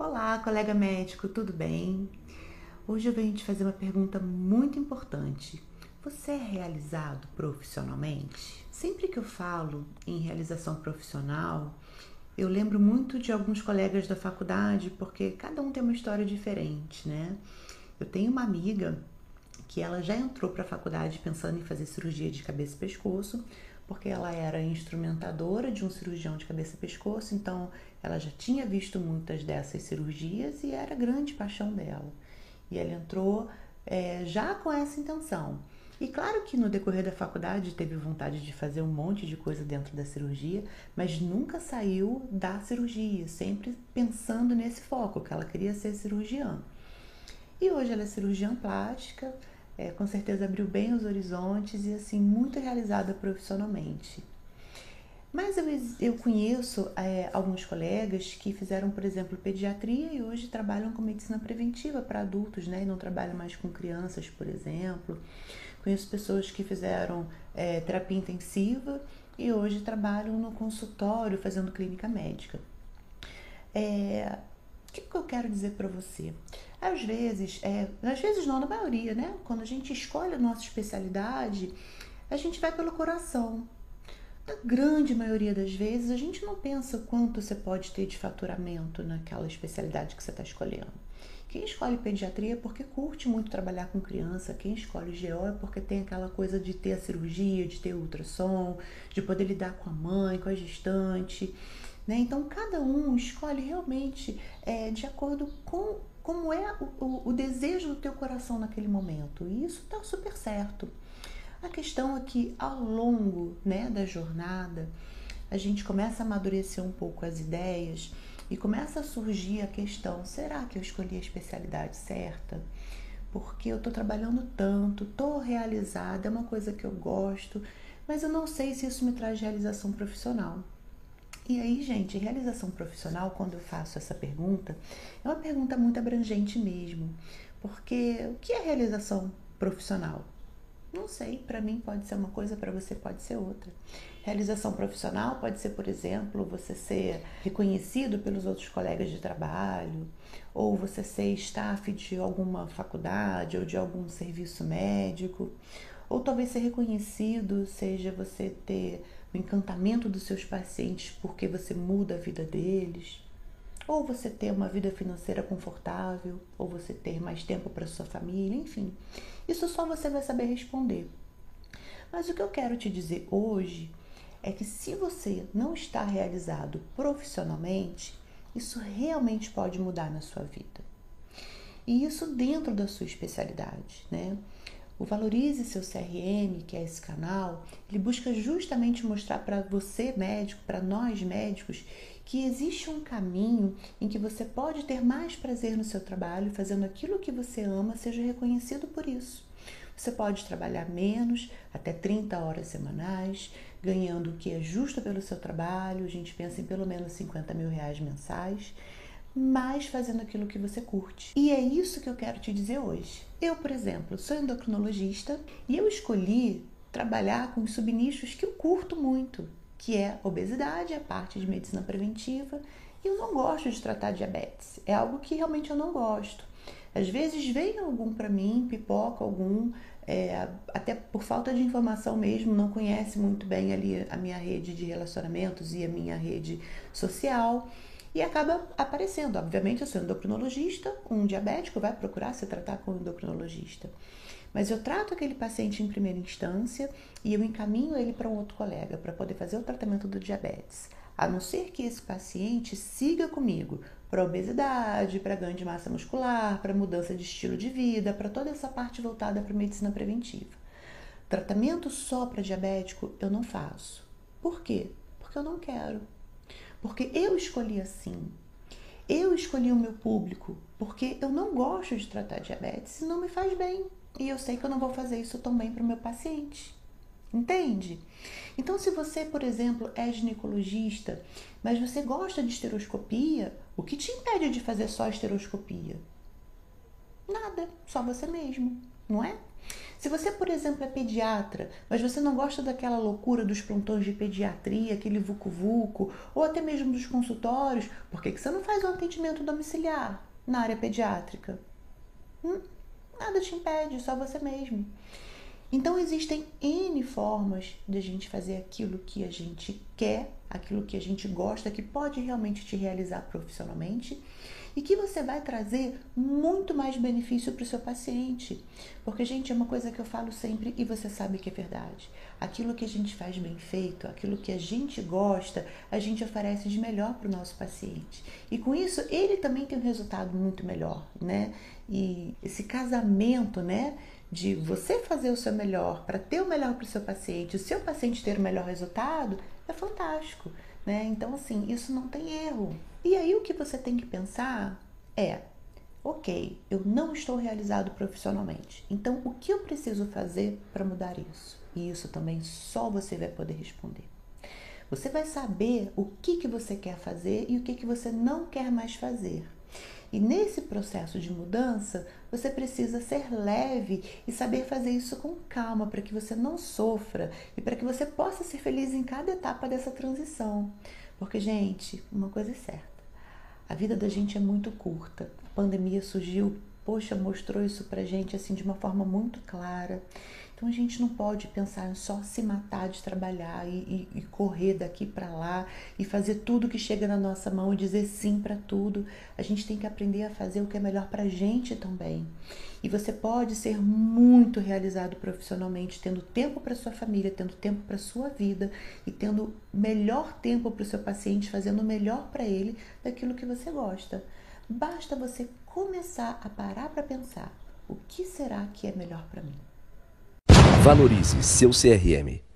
Olá, colega médico, tudo bem? Hoje eu venho te fazer uma pergunta muito importante. Você é realizado profissionalmente? Sempre que eu falo em realização profissional, eu lembro muito de alguns colegas da faculdade, porque cada um tem uma história diferente, né? Eu tenho uma amiga que ela já entrou para a faculdade pensando em fazer cirurgia de cabeça e pescoço, porque ela era instrumentadora de um cirurgião de cabeça e pescoço, então ela já tinha visto muitas dessas cirurgias e era grande paixão dela. E ela entrou é, já com essa intenção. E claro que no decorrer da faculdade teve vontade de fazer um monte de coisa dentro da cirurgia, mas nunca saiu da cirurgia, sempre pensando nesse foco, que ela queria ser cirurgiã. E hoje ela é cirurgiã plástica, é, com certeza abriu bem os horizontes e assim muito realizada profissionalmente. Mas eu, eu conheço é, alguns colegas que fizeram, por exemplo, pediatria e hoje trabalham com medicina preventiva para adultos, né? E não trabalham mais com crianças, por exemplo. Conheço pessoas que fizeram é, terapia intensiva e hoje trabalham no consultório fazendo clínica médica. É, o que, que eu quero dizer para você? Às vezes, é, às vezes não, na maioria, né? Quando a gente escolhe a nossa especialidade, a gente vai pelo coração. Na grande maioria das vezes, a gente não pensa quanto você pode ter de faturamento naquela especialidade que você está escolhendo. Quem escolhe pediatria é porque curte muito trabalhar com criança, quem escolhe GO é porque tem aquela coisa de ter a cirurgia, de ter ultrassom, de poder lidar com a mãe, com a gestante. Né? Então, cada um escolhe realmente é, de acordo com como é o, o, o desejo do teu coração naquele momento. E isso está super certo. A questão é que ao longo né, da jornada, a gente começa a amadurecer um pouco as ideias e começa a surgir a questão: será que eu escolhi a especialidade certa? Porque eu estou trabalhando tanto, estou realizada, é uma coisa que eu gosto, mas eu não sei se isso me traz realização profissional. E aí, gente, realização profissional, quando eu faço essa pergunta, é uma pergunta muito abrangente mesmo. Porque o que é realização profissional? Não sei, para mim pode ser uma coisa, para você pode ser outra. Realização profissional pode ser, por exemplo, você ser reconhecido pelos outros colegas de trabalho, ou você ser staff de alguma faculdade ou de algum serviço médico, ou talvez ser reconhecido seja você ter o encantamento dos seus pacientes porque você muda a vida deles, ou você ter uma vida financeira confortável, ou você ter mais tempo para sua família, enfim. Isso só você vai saber responder. Mas o que eu quero te dizer hoje é que se você não está realizado profissionalmente, isso realmente pode mudar na sua vida. E isso dentro da sua especialidade, né? O Valorize seu CRM, que é esse canal, ele busca justamente mostrar para você, médico, para nós médicos, que existe um caminho em que você pode ter mais prazer no seu trabalho, fazendo aquilo que você ama, seja reconhecido por isso. Você pode trabalhar menos, até 30 horas semanais, ganhando o que é justo pelo seu trabalho. A gente pensa em pelo menos 50 mil reais mensais mas fazendo aquilo que você curte. E é isso que eu quero te dizer hoje. Eu, por exemplo, sou endocrinologista e eu escolhi trabalhar com os subnichos que eu curto muito, que é obesidade, a parte de medicina preventiva. E eu não gosto de tratar diabetes. É algo que realmente eu não gosto. Às vezes vem algum para mim, pipoca algum, é, até por falta de informação mesmo, não conhece muito bem ali a minha rede de relacionamentos e a minha rede social e acaba aparecendo. Obviamente, eu sou endocrinologista, um diabético vai procurar se tratar com um endocrinologista. Mas eu trato aquele paciente em primeira instância e eu encaminho ele para um outro colega para poder fazer o tratamento do diabetes. A não ser que esse paciente siga comigo para obesidade, para ganho de massa muscular, para mudança de estilo de vida, para toda essa parte voltada para medicina preventiva. Tratamento só para diabético eu não faço. Por quê? Porque eu não quero. Porque eu escolhi assim. Eu escolhi o meu público porque eu não gosto de tratar diabetes e não me faz bem. E eu sei que eu não vou fazer isso tão bem para o meu paciente. Entende? Então, se você, por exemplo, é ginecologista, mas você gosta de esteroscopia, o que te impede de fazer só esteroscopia? Nada, só você mesmo. Não é? Se você, por exemplo, é pediatra, mas você não gosta daquela loucura dos plantões de pediatria, aquele vucu-vucu, ou até mesmo dos consultórios, por que, que você não faz um atendimento domiciliar na área pediátrica? Hum, nada te impede, só você mesmo. Então existem N formas de a gente fazer aquilo que a gente quer, aquilo que a gente gosta, que pode realmente te realizar profissionalmente e que você vai trazer muito mais benefício para o seu paciente. Porque, gente, é uma coisa que eu falo sempre e você sabe que é verdade. Aquilo que a gente faz bem feito, aquilo que a gente gosta, a gente oferece de melhor para o nosso paciente. E com isso, ele também tem um resultado muito melhor, né? E esse casamento, né? De você fazer o seu melhor para ter o melhor para o seu paciente, o seu paciente ter o melhor resultado, é fantástico, né? Então, assim, isso não tem erro. E aí o que você tem que pensar é: ok, eu não estou realizado profissionalmente, então o que eu preciso fazer para mudar isso? E isso também só você vai poder responder. Você vai saber o que, que você quer fazer e o que, que você não quer mais fazer. E nesse processo de mudança, você precisa ser leve e saber fazer isso com calma para que você não sofra e para que você possa ser feliz em cada etapa dessa transição. Porque, gente, uma coisa é certa: a vida da gente é muito curta. A pandemia surgiu, poxa, mostrou isso pra gente assim de uma forma muito clara. Então a gente não pode pensar em só se matar de trabalhar e, e, e correr daqui para lá e fazer tudo que chega na nossa mão e dizer sim para tudo. A gente tem que aprender a fazer o que é melhor para gente também. E você pode ser muito realizado profissionalmente, tendo tempo para sua família, tendo tempo para sua vida e tendo melhor tempo para o seu paciente, fazendo o melhor para ele daquilo que você gosta. Basta você começar a parar para pensar: o que será que é melhor para mim? Valorize seu CRM.